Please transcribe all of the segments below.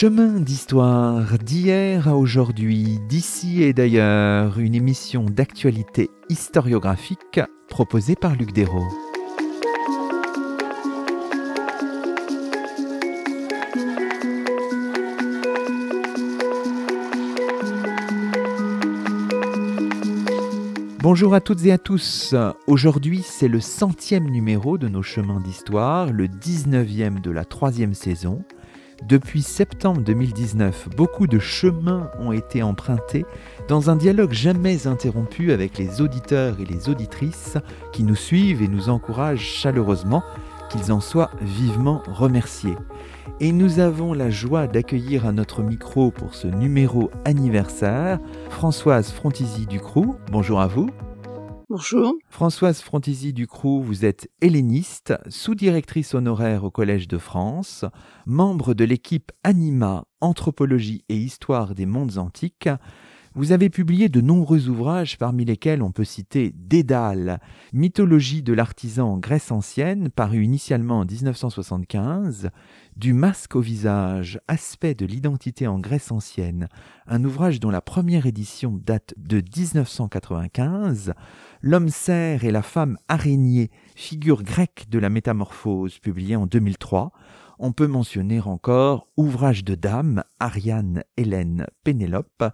Chemin d'histoire d'hier à aujourd'hui, d'ici et d'ailleurs, une émission d'actualité historiographique proposée par Luc Dérault. Bonjour à toutes et à tous. Aujourd'hui, c'est le centième numéro de nos chemins d'histoire, le 19e de la troisième saison. Depuis septembre 2019, beaucoup de chemins ont été empruntés dans un dialogue jamais interrompu avec les auditeurs et les auditrices qui nous suivent et nous encouragent chaleureusement, qu'ils en soient vivement remerciés. Et nous avons la joie d'accueillir à notre micro pour ce numéro anniversaire Françoise Frontisy Ducroux. Bonjour à vous. Bonjour. Françoise Frontisy Ducroux, vous êtes helléniste, sous-directrice honoraire au Collège de France, membre de l'équipe Anima, Anthropologie et Histoire des mondes antiques, vous avez publié de nombreux ouvrages parmi lesquels on peut citer Dédale, mythologie de l'artisan en Grèce ancienne, paru initialement en 1975, Du masque au visage, aspect de l'identité en Grèce ancienne, un ouvrage dont la première édition date de 1995, L'homme cerf et la femme araignée, figure grecque de la métamorphose, publié en 2003, on peut mentionner encore Ouvrage de dame, Ariane, Hélène, Pénélope,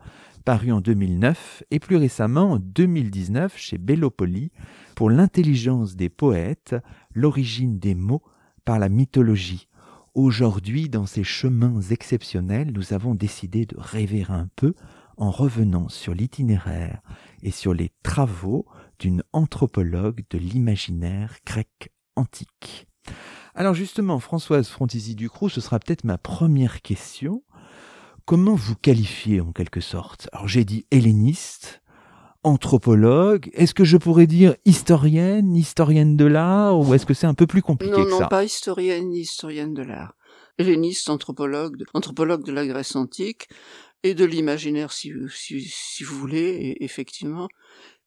paru en 2009 et plus récemment en 2019 chez Bellopoli pour l'intelligence des poètes, l'origine des mots par la mythologie. Aujourd'hui, dans ces chemins exceptionnels, nous avons décidé de rêver un peu en revenant sur l'itinéraire et sur les travaux d'une anthropologue de l'imaginaire grec antique. Alors justement, Françoise Frontisy Ducroux, ce sera peut-être ma première question. Comment vous qualifiez en quelque sorte? Alors j'ai dit helléniste, anthropologue, est-ce que je pourrais dire historienne, historienne de l'art, ou est-ce que c'est un peu plus compliqué non, que non, ça? pas historienne ni historienne de l'art. Helléniste, anthropologue, anthropologue de la Grèce antique et de l'imaginaire, si, si, si, vous voulez, effectivement,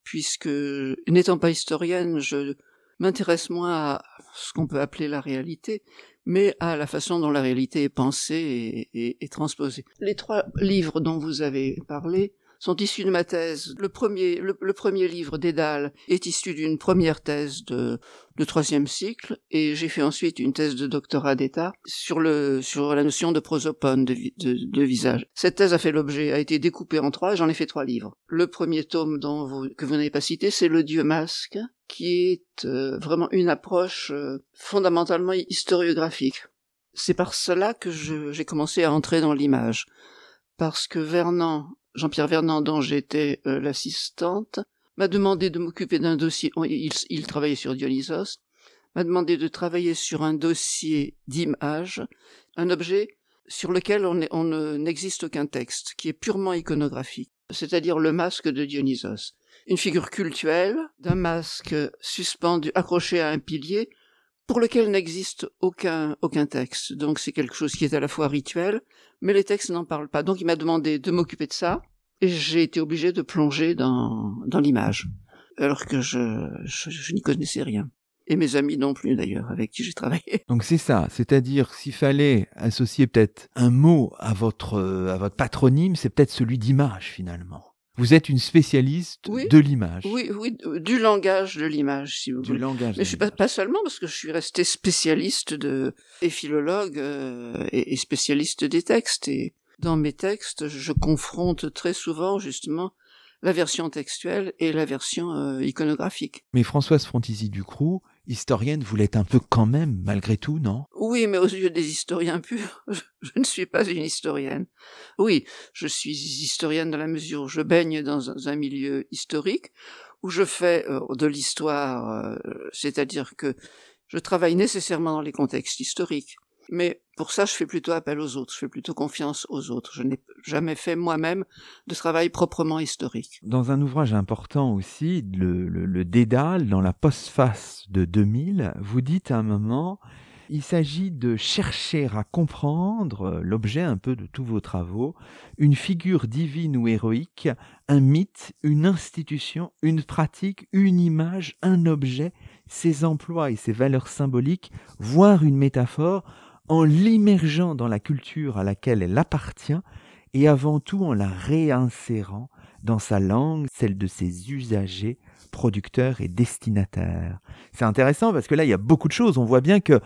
puisque n'étant pas historienne, je m'intéresse moins à ce qu'on peut appeler la réalité, mais à la façon dont la réalité est pensée et, transposée. Les trois livres dont vous avez parlé sont issus de ma thèse. Le premier, le, premier livre d'Edal est issu d'une première thèse de, troisième cycle, et j'ai fait ensuite une thèse de doctorat d'État sur le, sur la notion de prosopone, de, de, visage. Cette thèse a fait l'objet, a été découpée en trois, et j'en ai fait trois livres. Le premier tome dont vous, que vous n'avez pas cité, c'est Le Dieu masque, qui est euh, vraiment une approche euh, fondamentalement historiographique. C'est par cela que j'ai commencé à entrer dans l'image. Parce que Vernon, Jean-Pierre Vernand, dont j'étais euh, l'assistante, m'a demandé de m'occuper d'un dossier, il, travaillait sur Dionysos, m'a demandé de travailler sur un dossier d'image, un objet sur lequel on n'existe aucun texte, qui est purement iconographique, c'est-à-dire le masque de Dionysos. Une figure cultuelle d'un masque suspendu, accroché à un pilier, pour lequel n'existe aucun, aucun texte. Donc c'est quelque chose qui est à la fois rituel, mais les textes n'en parlent pas. Donc il m'a demandé de m'occuper de ça, et j'ai été obligé de plonger dans, dans l'image, alors que je, je, n'y connaissais rien. Et mes amis non plus d'ailleurs, avec qui j'ai travaillé. Donc c'est ça, c'est-à-dire s'il fallait associer peut-être un mot à votre, à votre patronyme, c'est peut-être celui d'image finalement. Vous êtes une spécialiste de l'image. Oui, oui, du langage de l'image, si vous du Langage Mais je suis pas, pas, seulement parce que je suis resté spécialiste de et philologue euh, et, spécialiste des textes. Et dans mes textes, je confronte très souvent justement la version textuelle et la version euh, iconographique. Mais Françoise Frontisy Ducroux, historienne, vous l'êtes un peu quand même, malgré tout, non? Oui, mais aux yeux des historiens purs, je, ne suis pas une historienne. Oui, je suis historienne dans la mesure où je baigne dans un, milieu historique, où je fais euh, de l'histoire, euh, c'est-à-dire que je travaille nécessairement dans les contextes historiques. Mais pour ça, je fais plutôt appel aux autres, je fais plutôt confiance aux autres. Je n'ai jamais fait moi-même de travail proprement historique. Dans un ouvrage important aussi, le, le, Dédale, dans la postface de 2000, vous dites à un moment, il s'agit de chercher à comprendre l'objet un peu de tous vos travaux, une figure divine ou héroïque, un mythe, une institution, une pratique, une image, un objet, ses emplois et ses valeurs symboliques, voire une métaphore, en l'immergeant dans la culture à laquelle elle appartient et avant tout en la réinsérant dans sa langue, celle de ses usagers, producteurs et destinataires. C'est intéressant parce que là, il y a beaucoup de choses. On voit bien que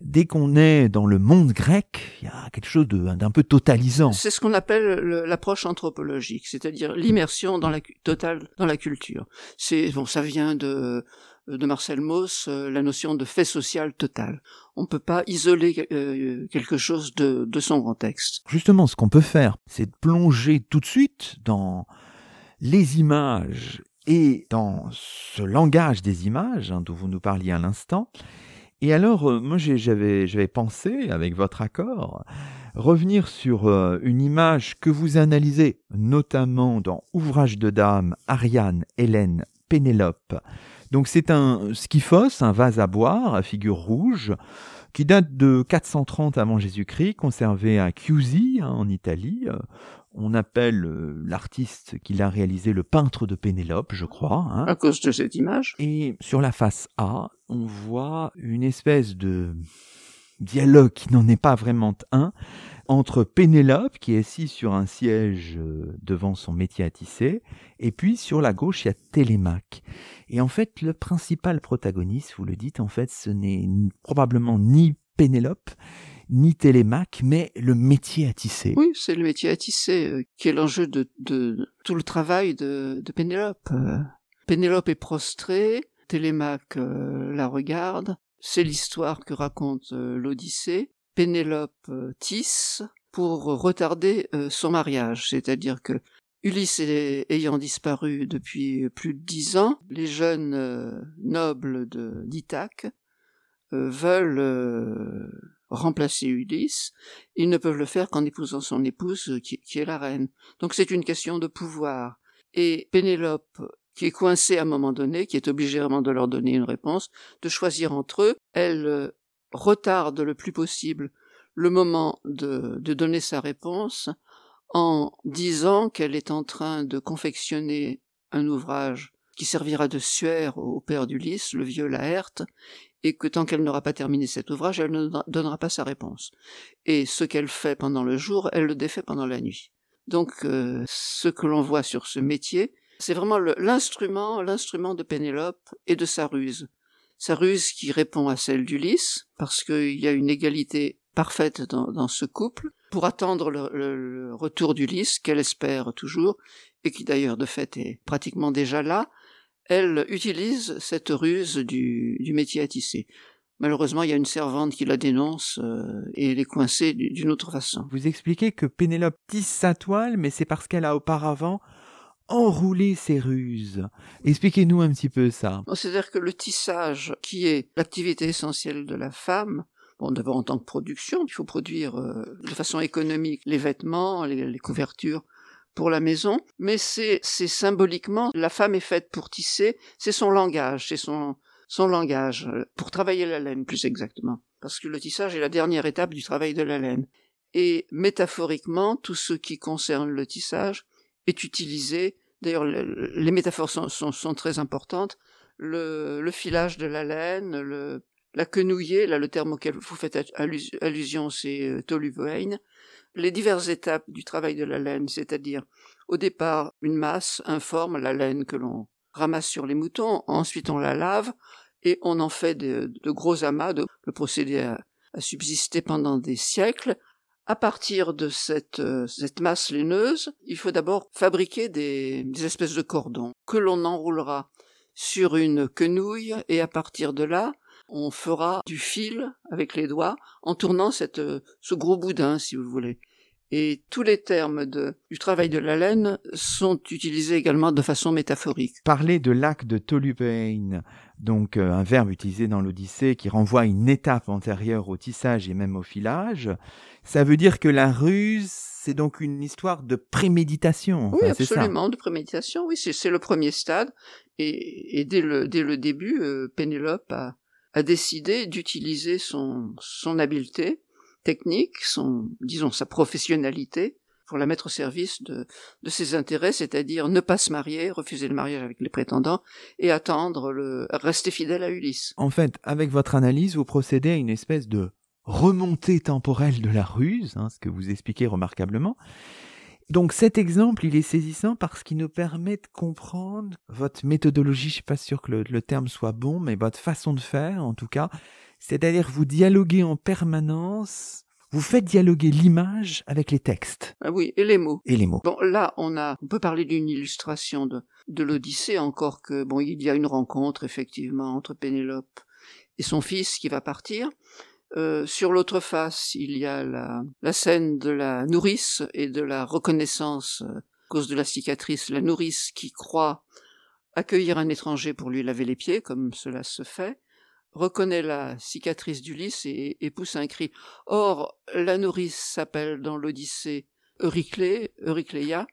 dès qu'on est dans le monde grec, il y a quelque chose d'un peu totalisant. C'est ce qu'on appelle l'approche anthropologique, c'est-à-dire l'immersion dans la totale dans la culture. C'est bon, ça vient de de Marcel Mauss, euh, la notion de fait social total. On ne peut pas isoler euh, quelque chose de, son contexte. Justement, ce qu'on peut faire, c'est de plonger tout de suite dans les images et dans ce langage des images hein, dont vous nous parliez à l'instant, et alors, euh, moi, j'avais, pensé, avec votre accord, revenir sur une image que vous analysez, notamment dans Ouvrage de Dame, Ariane, Hélène, Pénélope. Donc, c'est un skiphos, un vase à boire à figure rouge, qui date de 430 avant Jésus-Christ, conservé à Chiusi, hein, en Italie. Euh, on appelle euh, l'artiste qui l'a réalisé le peintre de Pénélope, je crois. Hein. À cause de cette image. Et sur la face A, on voit une espèce de dialogue qui n'en est pas vraiment un entre Pénélope qui est assise sur un siège euh, devant son métier à tisser et puis sur la gauche il y a Télémaque. Et en fait le principal protagoniste, vous le dites, en fait ce n'est probablement ni Pénélope ni Télémaque, mais le métier à tisser. Oui, c'est le métier à tisser euh, qui est l'enjeu de, tout le travail de, Pénélope. Euh, Pénélope est prostrée, Télémaque la regarde. C'est l'histoire que raconte l'Odyssée. Pénélope tisse pour retarder son mariage, c'est-à-dire que Ulysse ayant disparu depuis plus de dix ans, les jeunes nobles d'Ithaque veulent remplacer Ulysse, ils ne peuvent le faire qu'en épousant son épouse euh, qui, est la reine. Donc c'est une question de pouvoir. Et Pénélope, qui est coincée à un moment donné, qui est obligée vraiment de leur donner une réponse, de choisir entre eux, elle euh, retarde le plus possible le moment de, de donner sa réponse en disant qu'elle est en train de confectionner un ouvrage qui servira de suaire au père d'Ulysse, le vieux Laerte, et que tant qu'elle n'aura pas terminé cet ouvrage, elle ne donnera pas sa réponse. Et ce qu'elle fait pendant le jour, elle le défait pendant la nuit. Donc euh, ce que l'on voit sur ce métier, c'est vraiment l'instrument, l'instrument de Pénélope et de sa ruse. Sa ruse qui répond à celle d'Ulysse, parce qu'il y a une égalité parfaite dans, ce couple, pour attendre le, retour d'Ulysse, qu'elle espère toujours, et qui d'ailleurs de fait est pratiquement déjà là, elle utilise cette ruse du, métier à tisser. Malheureusement, il y a une servante qui la dénonce euh, et elle est coincée d'une autre façon. Vous expliquez que Pénélope tisse sa toile, mais c'est parce qu'elle a auparavant enroulé ses ruses. Expliquez-nous un petit peu ça. C'est-à-dire que le tissage, qui est l'activité essentielle de la femme, Bon, d'abord en tant que production, il faut produire euh, de façon économique les vêtements, les couvertures, pour la maison, mais c'est symboliquement la femme est faite pour tisser, c'est son langage, c'est son son langage euh, pour travailler la laine plus exactement, parce que le tissage est la dernière étape du travail de la laine. Et métaphoriquement, tout ce qui concerne le tissage est utilisé. D'ailleurs, les métaphores sont, sont, très importantes. Le, filage de la laine, la quenouiller, là le terme auquel vous faites allusion, c'est euh, les diverses étapes du travail de la laine, c'est-à-dire au départ une masse informe, la laine que l'on ramasse sur les moutons, ensuite on la lave et on en fait de, gros amas, le procédé a, subsisté pendant des siècles. À partir de cette, euh, cette masse laineuse, il faut d'abord fabriquer des, espèces de cordons que l'on enroulera sur une quenouille et à partir de là, on fera du fil avec les doigts en tournant cette, ce gros boudin, si vous voulez. Et tous les termes de, du travail de la laine sont utilisés également de façon métaphorique. Parler de lac de Tolubain, donc euh, un verbe utilisé dans l'Odyssée qui renvoie à une étape antérieure au tissage et même au filage, ça veut dire que la ruse, c'est donc une histoire de préméditation. oui, absolument, de préméditation, oui, c'est le premier stade. Et, et dès, le, dès le début, euh, Pénélope a, a décidé d'utiliser son, son habileté technique, son, disons, sa professionnalité pour la mettre au service de, de ses intérêts, c'est-à-dire ne pas se marier, refuser le mariage avec les prétendants et attendre le, rester fidèle à Ulysse. En fait, avec votre analyse, vous procédez à une espèce de remontée temporelle de la ruse, hein, ce que vous expliquez remarquablement. Donc cet exemple, il est saisissant parce qu'il nous permet de comprendre votre méthodologie, je suis pas sûr que le, terme soit bon, mais votre façon de faire en tout cas, c'est-à-dire vous dialoguez en permanence vous faites dialoguer l'image avec les textes. Ah oui, et les mots. Et les mots. Bon, là, on a, on peut parler d'une illustration de, de l'Odyssée, encore que, bon, il y a une rencontre, effectivement, entre Pénélope et son fils qui va partir. Euh, sur l'autre face, il y a la, la, scène de la nourrice et de la reconnaissance euh, à cause de la cicatrice. La nourrice qui croit accueillir un étranger pour lui laver les pieds, comme cela se fait, reconnaît la cicatrice d'Ulysse et, et, pousse un cri. Or, la nourrice s'appelle dans l'Odyssée Euryclée, Eurycléia,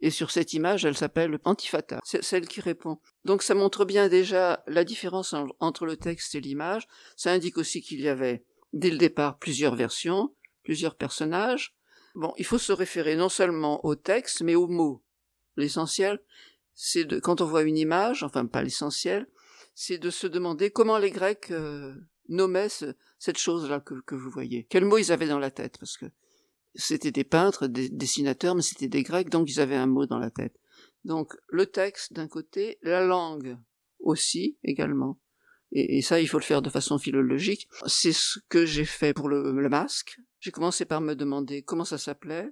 et sur cette image, elle s'appelle Antiphata, c'est celle qui répond. Donc ça montre bien déjà la différence entre le texte et l'image. Ça indique aussi qu'il y avait dès le départ plusieurs versions, plusieurs personnages. Bon, il faut se référer non seulement au texte, mais aux mots. L'essentiel, c'est de, quand on voit une image, enfin pas l'essentiel, c'est de se demander comment les Grecs euh, nommaient cette chose-là que, que, vous voyez. Quels mots ils avaient dans la tête, parce que c'était des peintres, des dessinateurs, mais c'était des Grecs, donc ils avaient un mot dans la tête. Donc le texte d'un côté, la langue aussi également et, ça il faut le faire de façon philologique. C'est ce que j'ai fait pour le, masque. J'ai commencé par me demander comment ça s'appelait.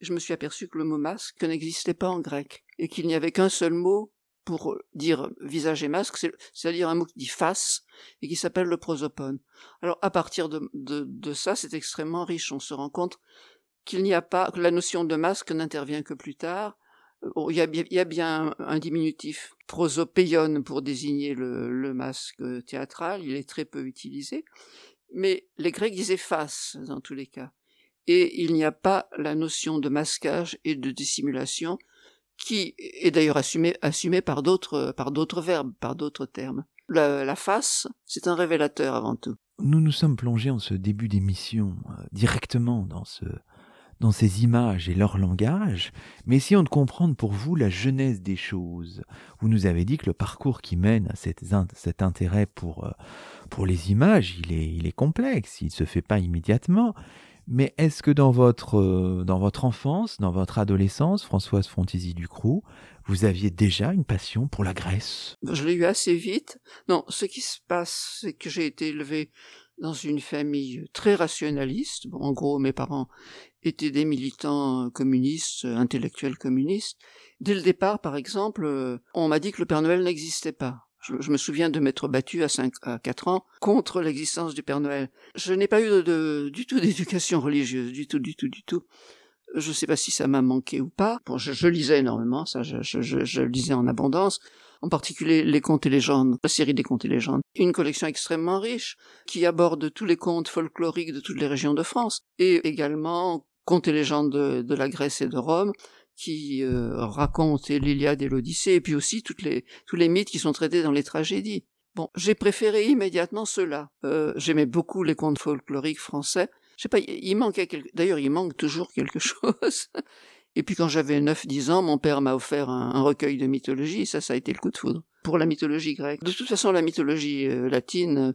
Je me suis aperçu que le mot masque n'existait pas en grec et qu'il n'y avait qu'un seul mot pour dire visage et masque, c'est-à-dire un mot qui dit face et qui s'appelle le prosopone. Alors à partir de, de, ça, c'est extrêmement riche. On se rend compte qu'il n'y a pas, que la notion de masque n'intervient que plus tard, il, y a, bien un diminutif prosopéion pour désigner le, masque théâtral, il est très peu utilisé, mais les Grecs disaient face dans tous les cas. Et il n'y a pas la notion de masquage et de dissimulation qui est d'ailleurs assumée, assumée par d'autres par d'autres verbes, par d'autres termes. La, face, c'est un révélateur avant tout. Nous nous sommes plongés en ce début d'émission euh, directement dans ce dans ces images et leur langage, mais essayons de comprendre pour vous la genèse des choses. Vous nous avez dit que le parcours qui mène à cet, cet intérêt pour, euh, pour les images, il est, il est complexe, il ne se fait pas immédiatement. Mais est-ce que dans votre, euh, dans votre enfance, dans votre adolescence, Françoise Fontisi Ducroux, vous aviez déjà une passion pour la Grèce? Je l'ai eu assez vite. Non, ce qui se passe, c'est que j'ai été élevée dans une famille très rationaliste. Bon, en gros, mes parents étaient des militants communistes, intellectuels communistes. Dès le départ, par exemple, on m'a dit que le Père Noël n'existait pas. Je, me souviens de m'être battu à 5, à 4 ans contre l'existence du Père Noël. Je n'ai pas eu de, du tout d'éducation religieuse, du tout, du tout, du tout. Je ne sais pas si ça m'a manqué ou pas. Bon, je, lisais énormément, ça, je, je lisais en abondance en particulier les contes et légendes, la série des contes et légendes. Une collection extrêmement riche qui aborde tous les contes folkloriques de toutes les régions de France et également contes et légendes de, la Grèce et de Rome qui euh, racontent l'Iliade et l'Odyssée et puis aussi toutes les, tous les mythes qui sont traités dans les tragédies. Bon, j'ai préféré immédiatement cela. Euh, J'aimais beaucoup les contes folkloriques français. Je sais pas, il manquait quelque... d'ailleurs il manque toujours quelque chose. Et puis quand j'avais 9-10 ans, mon père m'a offert un, recueil de mythologie, ça, ça a été le coup de foudre. Pour la mythologie grecque. De toute façon, la mythologie euh, latine,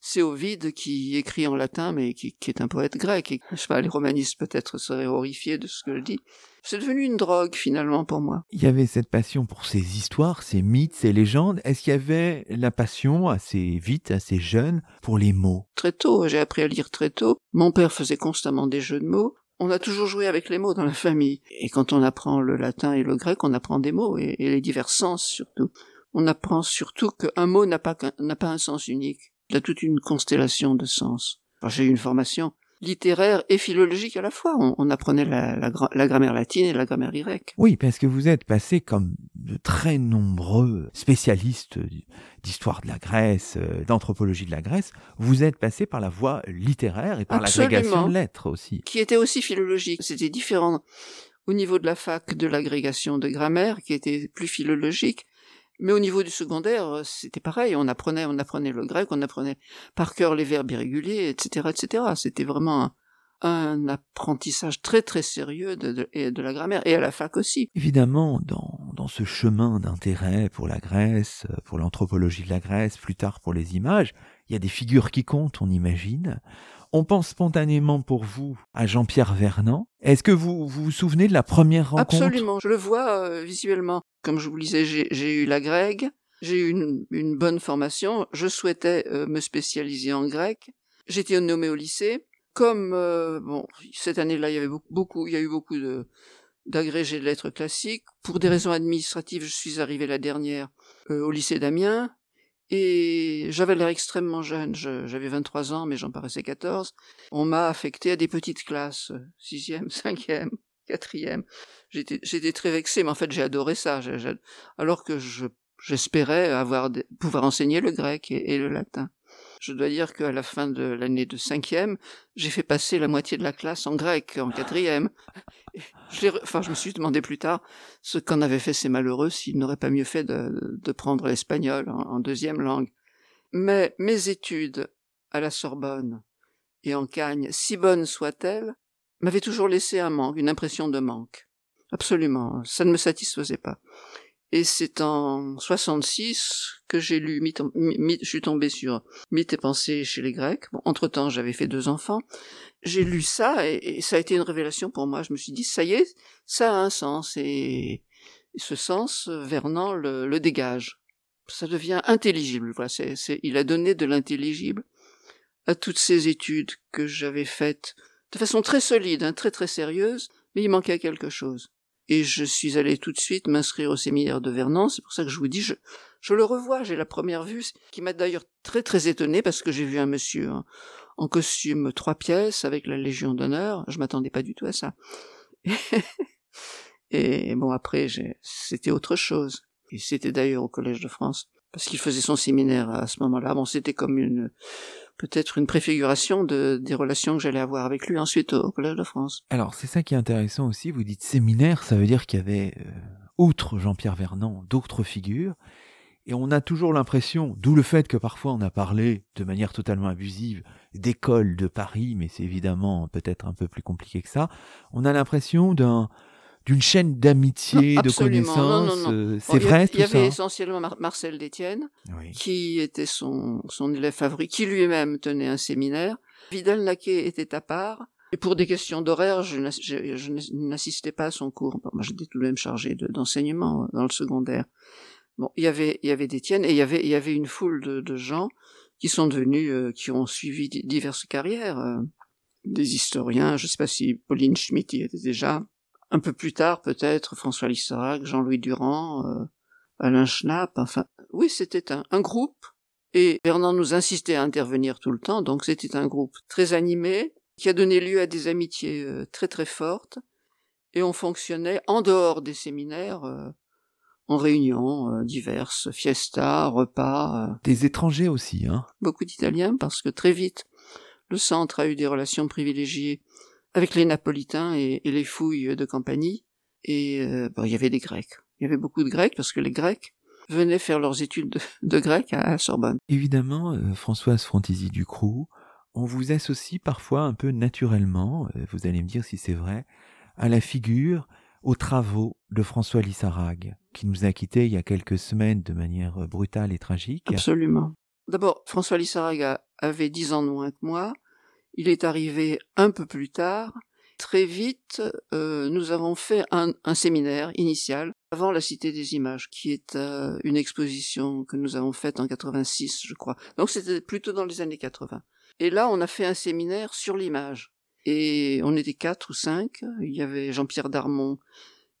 c'est Ovide qui écrit en latin, mais qui, est un poète grec. Et, je sais pas, les romanistes peut-être seraient horrifiés de ce que je dis. C'est devenu une drogue finalement pour moi. Il y avait cette passion pour ces histoires, ces mythes, ces légendes. Est-ce qu'il y avait la passion assez vite, assez jeune, pour les mots? Très tôt, j'ai appris à lire très tôt. Mon père faisait constamment des jeux de mots. On a toujours joué avec les mots dans la famille. Et quand on apprend le latin et le grec, on apprend des mots et, les divers sens surtout. On apprend surtout qu'un mot n'a pas, n'a pas un sens unique. Il a toute une constellation de sens. J'ai eu une formation littéraire et philologique à la fois. On, apprenait la, la, grammaire latine et la grammaire grecque. Oui, parce que vous êtes passé comme de très nombreux spécialistes d'histoire de la Grèce, euh, d'anthropologie de la Grèce, vous êtes passé par la voie littéraire et par l'agrégation de lettres aussi. Qui était aussi philologique. C'était différent au niveau de la fac de l'agrégation de grammaire, qui était plus philologique. Mais au niveau du secondaire, euh, c'était pareil. On apprenait, on apprenait le grec, on apprenait par cœur les verbes irréguliers, etc., etc. C'était vraiment un, apprentissage très très sérieux de, de, la grammaire et à la fac aussi. Évidemment, dans, dans ce chemin d'intérêt pour la Grèce, pour l'anthropologie de la Grèce, plus tard pour les images, il y a des figures qui comptent, on imagine. On pense spontanément pour vous à Jean-Pierre Vernant. Est-ce que vous, vous souvenez de la première rencontre? Absolument, je le vois euh, visuellement. Comme je vous le disais, j'ai eu la grecque, j'ai eu une, bonne formation, je souhaitais euh, me spécialiser en grec. J'étais nommé au lycée. Comme euh, bon, cette année-là, il y avait beaucoup, il y a eu beaucoup de d'agrégés de lettres classiques. Pour des raisons administratives, je suis arrivé la dernière au lycée d'Amiens. Et j'avais l'air extrêmement jeune, j'avais 23 ans, mais j'en paraissais 14. On m'a affecté à des petites classes, sixième, cinquième, quatrième. J'étais, très vexé, mais en fait j'ai adoré ça. alors que je, j'espérais avoir pouvoir enseigner le grec et le latin. Je dois dire qu'à la fin de l'année de cinquième, j'ai fait passer la moitié de la classe en grec, en quatrième. Je enfin, je me suis demandé plus tard ce qu'en avaient fait ces malheureux s'ils n'auraient pas mieux fait de, prendre l'espagnol en, deuxième langue. Mais mes études à la Sorbonne et en Cagne, si bonnes soient-elles, m'avaient toujours laissé un manque, une impression de manque. Absolument, ça ne me satisfaisait pas. Et c'est en 66 que j'ai lu, je suis tombé sur Mythes et pensées chez les Grecs. Bon, entre temps, j'avais fait deux enfants. J'ai lu ça et, ça a été une révélation pour moi. Je me suis dit, ça y est, ça a un sens et, ce sens, Vernant le, dégage. Ça devient intelligible. Voilà, il a donné de l'intelligible à toutes ces études que j'avais faites de façon très solide, hein, très très sérieuse, mais il manquait quelque chose et je suis allé tout de suite m'inscrire au séminaire de Vernon. C'est pour ça que je vous dis, je, je le revois, j'ai la première vue, qui m'a d'ailleurs très très étonné parce que j'ai vu un monsieur en, costume trois pièces avec la Légion d'honneur. Je m'attendais pas du tout à ça. et bon, après, c'était autre chose. Et c'était d'ailleurs au Collège de France parce qu'il faisait son séminaire à ce moment-là. Bon, c'était comme une peut-être une préfiguration de, des relations que j'allais avoir avec lui ensuite au, Collège de France. Alors c'est ça qui est intéressant aussi, vous dites séminaire, ça veut dire qu'il y avait, euh, outre Jean-Pierre Vernant, d'autres figures, et on a toujours l'impression, d'où le fait que parfois on a parlé de manière totalement abusive d'école de Paris, mais c'est évidemment peut-être un peu plus compliqué que ça, on a l'impression d'un d'une chaîne d'amitié, de connaissances. Euh, c'est vrai, Il y, avait essentiellement Marcel Détienne, qui était son, son élève favori, qui lui-même tenait un séminaire. Vidal Naquet était à part. Et pour des questions d'horaire, je, n'assistais pas à son cours. moi, j'étais tout de même chargé d'enseignement dans le secondaire. Bon, il y avait, il y avait Détienne et il y avait, il y avait une foule de, de gens qui sont devenus, euh, qui ont suivi diverses carrières. Euh, des historiens, je ne sais pas si Pauline Schmitt y était déjà, un peu plus tard, peut-être, François Lissarac, Jean-Louis Durand, euh, Alain Schnapp, enfin, oui, c'était un, un, groupe, et Bernard nous insistait à intervenir tout le temps, donc c'était un groupe très animé, qui a donné lieu à des amitiés euh, très très fortes, et on fonctionnait en dehors des séminaires, euh, en réunions diverses, fiestas, repas. Des étrangers aussi, hein. Beaucoup d'Italiens, parce que très vite, le centre a eu des relations privilégiées avec les Napolitains et, les fouilles de Campanie. Et euh, bon, il y avait des Grecs. Il y avait beaucoup de Grecs parce que les Grecs venaient faire leurs études de, grec à, Sorbonne. Évidemment, euh, Françoise Frontisy Ducroux, on vous associe parfois un peu naturellement, euh, vous allez me dire si c'est vrai, à la figure, aux travaux de François Lissarag, qui nous a quittés il y a quelques semaines de manière brutale et tragique. Absolument. D'abord, François Lissarag avait dix ans de moins que moi. Il est arrivé un peu plus tard. Très vite, euh, nous avons fait un, séminaire initial avant la Cité des Images, qui est euh, une exposition que nous avons faite en 86, je crois. Donc c'était plutôt dans les années 80. Et là, on a fait un séminaire sur l'image. Et on était quatre ou cinq. Il y avait Jean-Pierre Darmon,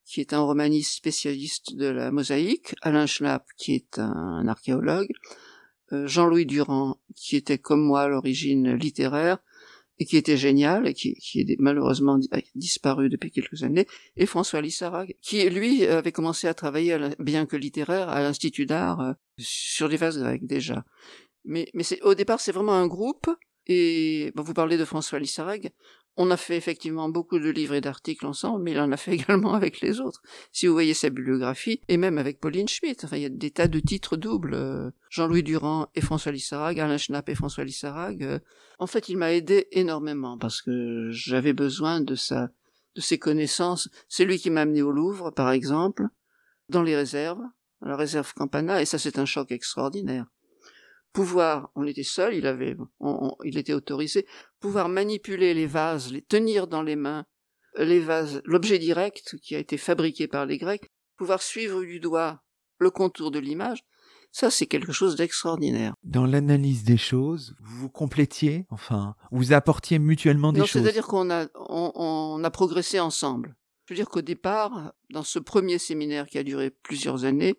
qui est un romaniste spécialiste de la mosaïque, Alain Schnapp, qui est un archéologue, euh, Jean-Louis Durand, qui était comme moi à l'origine littéraire, et qui était génial et qui, qui est malheureusement disparu depuis quelques années, et François Lissarag, qui lui avait commencé à travailler, bien que littéraire, à l'Institut d'art euh, sur des vases grecs déjà. Mais, mais c'est, au départ, c'est vraiment un groupe, et vous parlez de François Lissarag, on a fait effectivement beaucoup de livres et d'articles ensemble, mais il en a fait également avec les autres. Si vous voyez sa bibliographie, et même avec Pauline Schmitt, enfin, il y a des tas de titres doubles. Euh, Jean-Louis Durand et François Lissarag, Alain Schnapp et François Lissarag. Euh. En fait, il m'a aidé énormément parce que j'avais besoin de sa, de ses connaissances. C'est lui qui m'a amené au Louvre, par exemple, dans les réserves, la réserve Campana, et ça c'est un choc extraordinaire pouvoir, on était seul, il avait, il était autorisé, pouvoir manipuler les vases, les tenir dans les mains, les vases, l'objet direct qui a été fabriqué par les Grecs, pouvoir suivre du doigt le contour de l'image, ça, c'est quelque chose d'extraordinaire. Dans l'analyse des choses, vous vous complétiez, enfin, vous apportiez mutuellement des non, choses. C'est-à-dire qu'on a, on, a progressé ensemble. Je veux dire qu'au départ, dans ce premier séminaire qui a duré plusieurs années,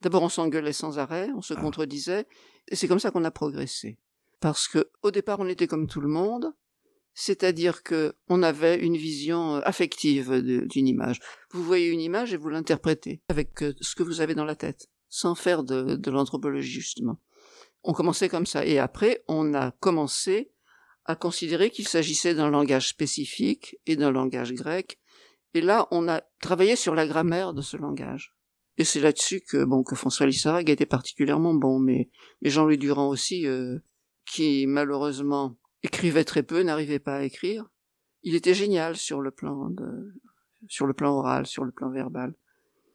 d'abord on s'engueulait sans arrêt, on se ah. contredisait, et c'est comme ça qu'on a progressé. Parce que au départ, on était comme tout le monde, c'est-à-dire que on avait une vision euh, affective d'une image. Vous voyez une image et vous l'interprétez avec euh, ce que vous avez dans la tête sans faire de, de l'anthropologie justement. On commençait comme ça et après on a commencé à considérer qu'il s'agissait d'un langage spécifique et d'un langage grec et là on a travaillé sur la grammaire de ce langage. Et c'est là-dessus que bon que François Lissarag était particulièrement bon, mais, mais Jean-Louis Durand aussi, euh, qui malheureusement écrivait très peu, n'arrivait pas à écrire. Il était génial sur le plan de, sur le plan oral, sur le plan verbal.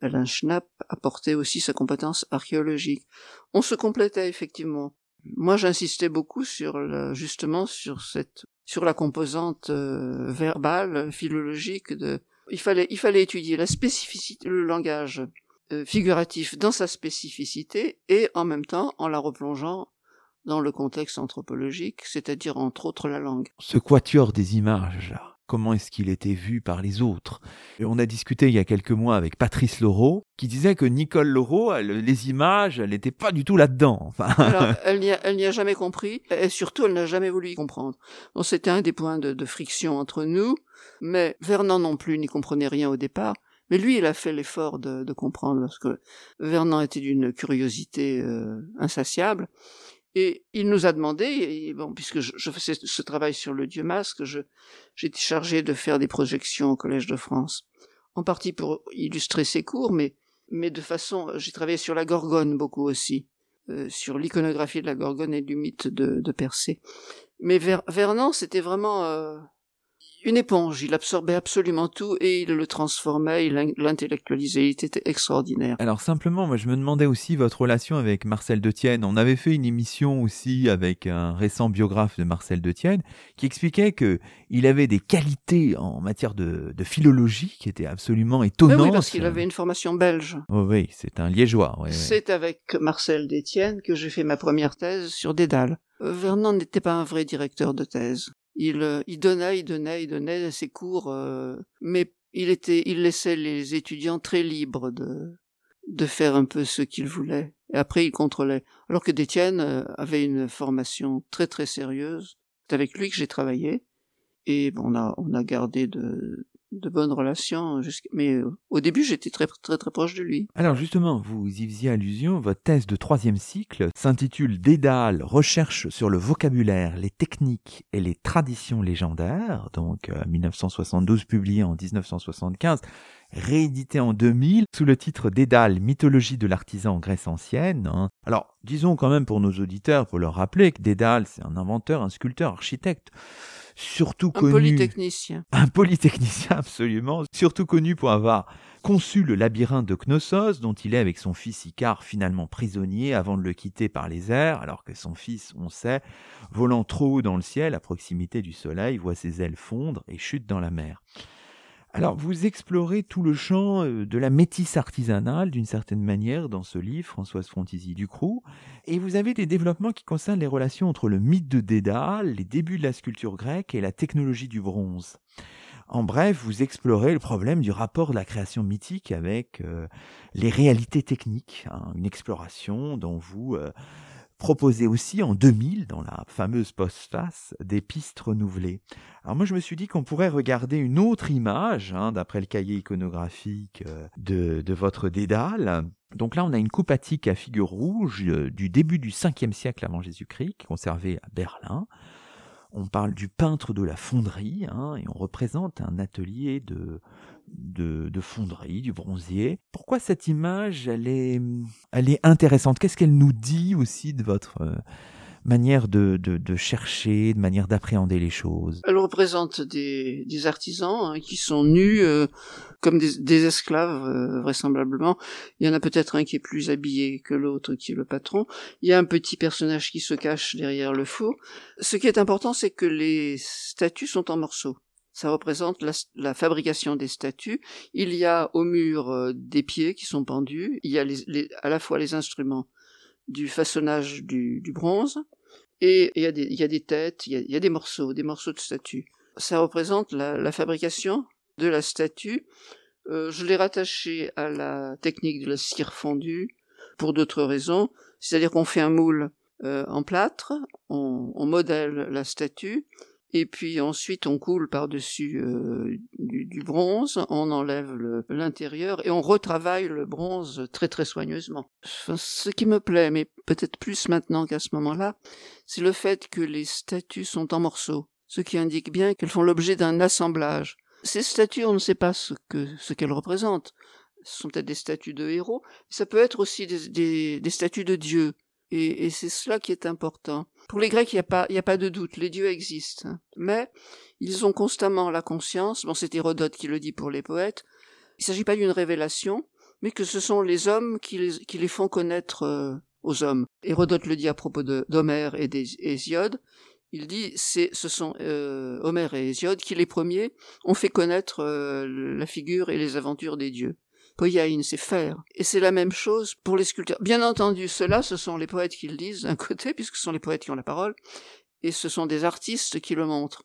Alain Schnapp apportait aussi sa compétence archéologique. On se complétait effectivement. Moi, j'insistais beaucoup sur justement sur cette sur la composante euh, verbale, philologique de. Il fallait il fallait étudier la spécificité, le langage figuratif dans sa spécificité et en même temps en la replongeant dans le contexte anthropologique, c'est-à-dire entre autres la langue. Ce quatuor des images comment est-ce qu'il était vu par les autres? Et on a discuté il y a quelques mois avec Patrice Laureau, qui disait que Nicole Laureau, les images, elle n'était pas du tout là-dedans. Enfin... Alors, elle n'y a, jamais compris, et surtout, elle n'a jamais voulu y comprendre. C'était un des points de, friction entre nous, mais Vernon non plus n'y comprenait rien au départ. Mais lui, il a fait l'effort de, comprendre, parce que Vernon était d'une curiosité euh, insatiable. Et il nous a demandé, bon, puisque je, je, faisais ce travail sur le Dieu masque, j'étais chargé de faire des projections au Collège de France, en partie pour illustrer ses cours, mais, mais de façon, j'ai travaillé sur la Gorgone beaucoup aussi, euh, sur l'iconographie de la Gorgone et du mythe de, de Persée. Mais Vernon, c'était vraiment euh, une éponge, il absorbait absolument tout et il le transformait, il l'intellectualisait, il était extraordinaire. Alors simplement, moi je me demandais aussi votre relation avec Marcel Detienne. On avait fait une émission aussi avec un récent biographe de Marcel Detienne qui expliquait que il avait des qualités en matière de, philologie qui étaient absolument étonnantes. Oui, parce qu'il avait une formation belge. Oh oui, c'est un liégeois. c'est avec Marcel Detienne que j'ai fait ma première thèse sur Dédale. Euh, Vernon n'était pas un vrai directeur de thèse. Il, euh, il donnait, il donnait, il donnait ses cours, euh, mais il était, il laissait les étudiants très libres de, de faire un peu ce qu'ils voulaient. Et après, il contrôlait. Alors que Détienne euh, avait une formation très très sérieuse. C'est avec lui que j'ai travaillé. Et on a, on a gardé de, de bonnes relations, mais euh, au début j'étais très très très proche de lui. Alors justement, vous y faisiez allusion, votre thèse de troisième cycle s'intitule Dédale, recherche sur le vocabulaire, les techniques et les traditions légendaires, donc 1972 euh, publié en 1975, réédité en 2000 sous le titre Dédale, mythologie de l'artisan en Grèce ancienne. Hein. Alors disons quand même pour nos auditeurs, pour leur rappeler que Dédale c'est un inventeur, un sculpteur, architecte surtout un connu. Un polytechnicien. Un polytechnicien, absolument. Surtout connu pour avoir conçu le labyrinthe de Knossos, dont il est avec son fils Icare finalement prisonnier avant de le quitter par les airs, alors que son fils, on sait, volant trop haut dans le ciel, à proximité du soleil, voit ses ailes fondre et chute dans la mer. Alors, vous explorez tout le champ euh, de la métisse artisanale, d'une certaine manière, dans ce livre, Françoise Frontizy Ducroux, et vous avez des développements qui concernent les relations entre le mythe de Dédale, les débuts de la sculpture grecque et la technologie du bronze. En bref, vous explorez le problème du rapport de la création mythique avec euh, les réalités techniques, hein, une exploration dont vous euh, proposé aussi en 2000 dans la fameuse postface des pistes renouvelées. Alors moi je me suis dit qu'on pourrait regarder une autre image hein, d'après le cahier iconographique euh, de, votre dédale. Donc là on a une coupe attique à figure rouge euh, du début du 5e siècle avant Jésus-Christ conservée à Berlin. On parle du peintre de la fonderie hein, et on représente un atelier de de, fonderie, du bronzier. Pourquoi cette image, elle est, elle est intéressante? Qu'est-ce qu'elle nous dit aussi de votre, manière de, de, chercher, de manière d'appréhender les choses? Elle représente des, des artisans hein, qui sont nus euh, comme des, des esclaves, euh, vraisemblablement. Il y en a peut-être un qui est plus habillé que l'autre, qui est le patron. Il y a un petit personnage qui se cache derrière le four. Ce qui est important, c'est que les statues sont en morceaux. Ça représente la, fabrication des statues. Il y a au mur euh, des pieds qui sont pendus. Il y a à la fois les instruments du façonnage du, bronze, et il y, a des, têtes, il y a, des morceaux, des morceaux de statues. Ça représente la, fabrication de la statue. Euh, je l'ai rattaché à la technique de la cire fondue pour d'autres raisons. C'est-à-dire qu'on fait un moule euh, en plâtre, on, modèle la statue, et puis ensuite on coule par-dessus euh, du, bronze, on enlève l'intérieur et on retravaille le bronze très très soigneusement. ce qui me plaît, mais peut-être plus maintenant qu'à ce moment-là, c'est le fait que les statues sont en morceaux, ce qui indique bien qu'elles font l'objet d'un assemblage. Ces statues, on ne sait pas ce que ce qu'elles représentent. Ce sont peut-être des statues de héros, ça peut être aussi des, des statues de dieux. Et, c'est cela qui est important. Pour les Grecs, il n'y a, pas, de doute, les dieux existent. Mais ils ont constamment la conscience, bon c'est Hérodote qui le dit pour les poètes, il ne s'agit pas d'une révélation, mais que ce sont les hommes qui les, font connaître euh, aux hommes. Hérodote le dit à propos d'Homère et d'Hésiode. Il dit ce sont euh, Homère et Hésiode qui les premiers ont fait connaître euh, la figure et les aventures des dieux. Poyaïn, c'est faire. Et c'est la même chose pour les sculpteurs. Bien entendu, ceux-là, ce sont les poètes qui le disent d'un côté, puisque ce sont les poètes qui ont la parole, et ce sont des artistes qui le montrent.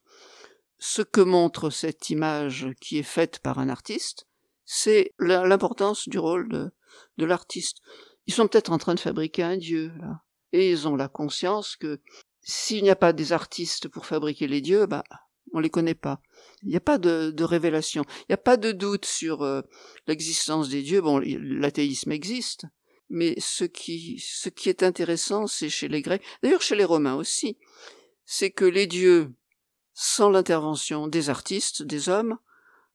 Ce que montre cette image qui est faite par un artiste, c'est l'importance du rôle de, de l'artiste. Ils sont peut-être en train de fabriquer un dieu, là. Et ils ont la conscience que s'il n'y a pas des artistes pour fabriquer les dieux, bah, on les connaît pas. Il n'y a pas de, révélation. Il n'y a pas de doute sur euh, l'existence des dieux. Bon, l'athéisme existe, mais ce qui, ce qui est intéressant, c'est chez les Grecs, d'ailleurs chez les Romains aussi, c'est que les dieux, sans l'intervention des artistes, des hommes,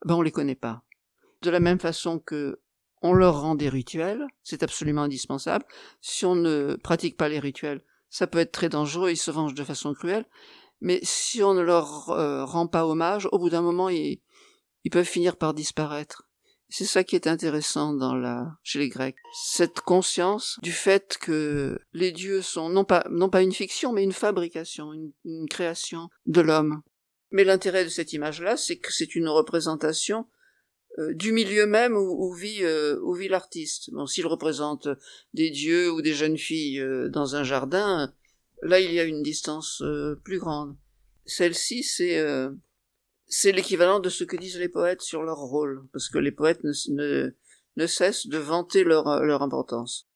ben on les connaît pas. De la même façon que on leur rend des rituels, c'est absolument indispensable. Si on ne pratique pas les rituels, ça peut être très dangereux, ils se vengent de façon cruelle mais si on ne leur euh, rend pas hommage, au bout d'un moment, ils, peuvent finir par disparaître. C'est ça qui est intéressant dans la, chez les Grecs. Cette conscience du fait que les dieux sont non pas, non pas une fiction, mais une fabrication, une, création de l'homme. Mais l'intérêt de cette image-là, c'est que c'est une représentation euh, du milieu même où, vit, euh, où vit l'artiste. Bon, s'il représente des dieux ou des jeunes filles dans un jardin, Là, il y a une distance euh, plus grande. Celle-ci, c'est euh, c'est l'équivalent de ce que disent les poètes sur leur rôle, parce que les poètes ne, ne, ne cessent de vanter leur, leur importance.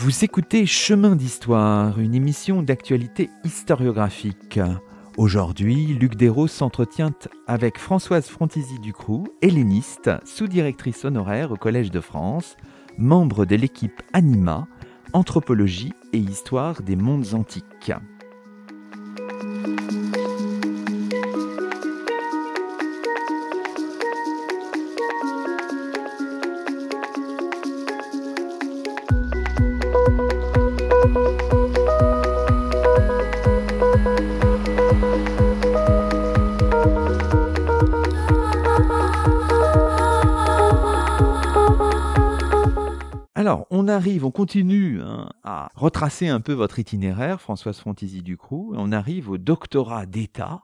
Vous écoutez Chemin d'Histoire, une émission d'actualité historiographique. Aujourd'hui, Luc Desros s'entretient avec Françoise Frontisy Ducroux, helléniste, sous-directrice honoraire au Collège de France, membre de l'équipe Anima, Anthropologie et Histoire des mondes antiques. On continue hein, à retracer un peu votre itinéraire, Françoise Frontisy Ducroux, on arrive au doctorat d'État,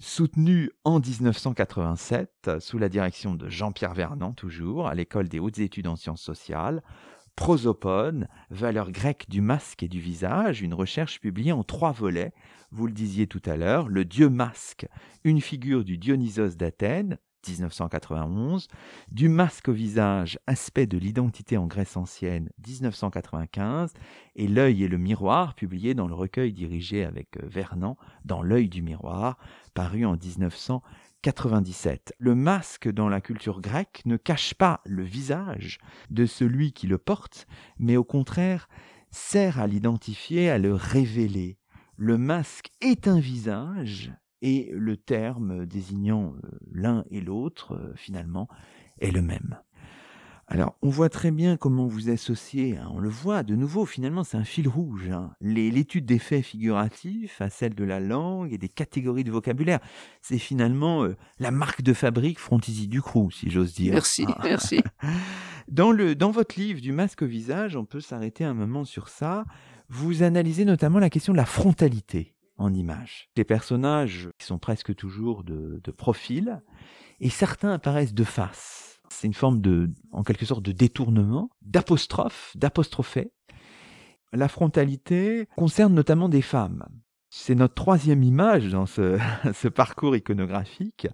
soutenu en 1987 sous la direction de Jean-Pierre Vernant, toujours, à l'école des hautes études en sciences sociales, Prosopone, valeur grecque du masque et du visage, une recherche publiée en trois volets. Vous le disiez tout à l'heure, le dieu masque, une figure du Dionysos d'Athènes, 1991, Du masque au visage, aspect de l'identité en Grèce ancienne, 1995, et L'œil et le miroir, publié dans le recueil dirigé avec euh, Vernant, Dans l'œil du miroir, paru en 1997. Le masque dans la culture grecque ne cache pas le visage de celui qui le porte, mais au contraire sert à l'identifier, à le révéler. Le masque est un visage et le terme désignant l'un et l'autre, finalement, est le même. Alors, on voit très bien comment vous associez, hein, on le voit de nouveau, finalement, c'est un fil rouge. Hein, l'étude des faits figuratifs à celle de la langue et des catégories de vocabulaire. C'est finalement euh, la marque de fabrique Frontizy Ducroux, si j'ose dire. Merci, ah. merci. Dans, le, dans votre livre du masque au visage, on peut s'arrêter un moment sur ça. Vous analysez notamment la question de la frontalité en image. Les personnages sont presque toujours de, profil, et certains apparaissent de face c'est une forme de, en quelque sorte, de détournement, d'apostrophe, d'apostrophé. La frontalité concerne notamment des femmes. C'est notre troisième image dans ce, parcours iconographique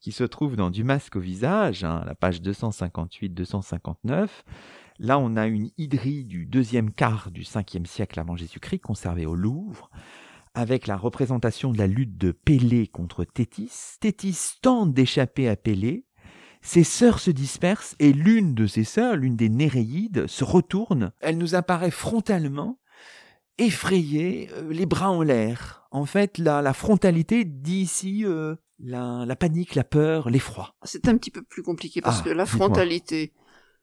qui se trouve dans Du masque au visage, hein, la page 258-259. Là, on a une hydrie du deuxième quart du cinquième siècle avant Jésus-Christ conservée au Louvre avec la représentation de la lutte de Pélée contre Thétis. Thétis tente d'échapper à Pélée, ses sœurs se dispersent et l'une de ses sœurs, l'une des Néréides, se retourne. Elle nous apparaît frontalement, effrayée, euh, les bras en l'air. En fait, la, la frontalité dit ici euh, la, panique, la peur, l'effroi. C'est un petit peu plus compliqué parce ah, que la frontalité,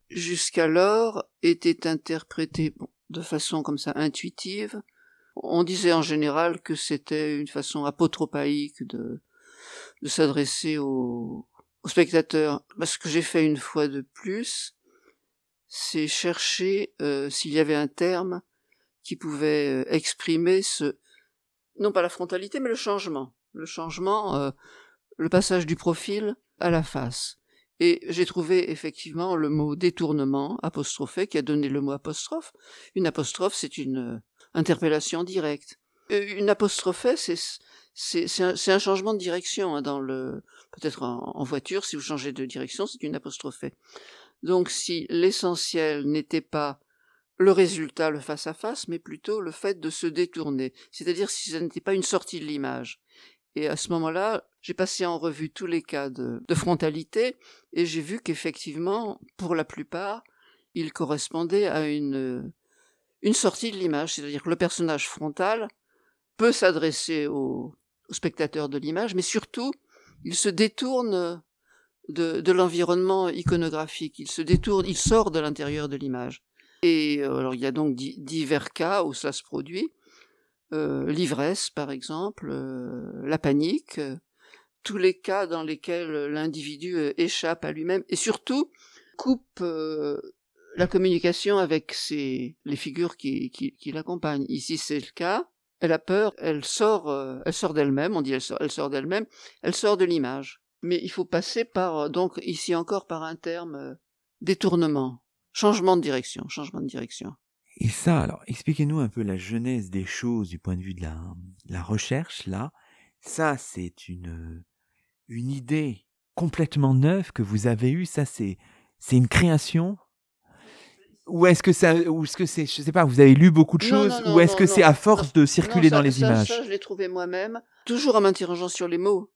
jusqu'alors, était interprétée de façon comme ça intuitive. On disait en général que c'était une façon apotropaïque de, de s'adresser aux, au spectateur. ce que j'ai fait une fois de plus, c'est chercher euh, s'il y avait un terme qui pouvait euh, exprimer ce, non pas la frontalité, mais le changement. Le changement, euh, le passage du profil à la face. Et j'ai trouvé effectivement le mot détournement, apostrophé, qui a donné le mot apostrophe. Une apostrophe, c'est une interpellation directe. Une apostrophée, c'est c'est un, un, changement de direction hein, dans le peut-être en, voiture si vous changez de direction c'est une apostrophée donc si l'essentiel n'était pas le résultat le face à face mais plutôt le fait de se détourner. C'est-à-dire si ce n'était pas une sortie de l'image. Et à ce moment-là j'ai passé en revue tous les cas de, de frontalité et j'ai vu qu'effectivement pour la plupart ils correspondaient à une une sortie de l'image c'est-à-dire que le personnage frontal peut s'adresser au, spectateur de l'image, mais surtout, il se détourne de, de l'environnement iconographique, il se détourne, il sort de l'intérieur de l'image. Et euh, alors il y a donc divers cas où cela se produit, euh, l'ivresse par exemple, euh, la panique, tous les cas dans lesquels l'individu échappe à lui-même. Et surtout coupe la communication avec les figures qui l'accompagnent. Ici c'est le cas, elle a peur, elle sort, euh, elle sort d'elle-même, on dit elle sort, elle sort d'elle-même, elle sort de l'image. Mais il faut passer par, euh, donc ici encore par un terme, euh, détournement, changement de direction, changement de direction. Et ça, alors, expliquez-nous un peu la genèse des choses du point de vue de la, la recherche, là. Ça, c'est une, une idée complètement neuve que vous avez eue, ça, c'est, c'est une création ou est-ce que ça, ou est-ce que c'est, je sais pas, vous avez lu beaucoup de choses, ou est-ce que c'est à force de circuler dans les images? Ça, je l'ai trouvé moi-même, toujours en m'interrogeant sur les mots.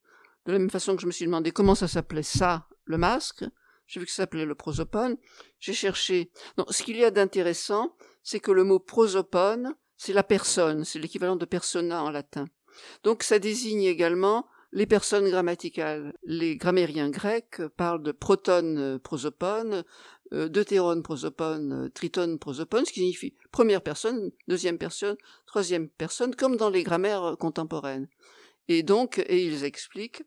De la même façon que je me suis demandé comment ça s'appelait ça, le masque. J'ai vu que ça s'appelait le prosopone. J'ai cherché. Non, ce qu'il y a d'intéressant, c'est que le mot prosopone, c'est la personne, c'est l'équivalent de persona en latin. Donc ça désigne également les personnes grammaticales. Les grammairiens grecs parlent de protone prosopone, euh, deutérone prosopone, euh, tritone prosopone, ce qui signifie première personne, deuxième personne, troisième personne, comme dans les grammaires contemporaines. Et donc, et ils expliquent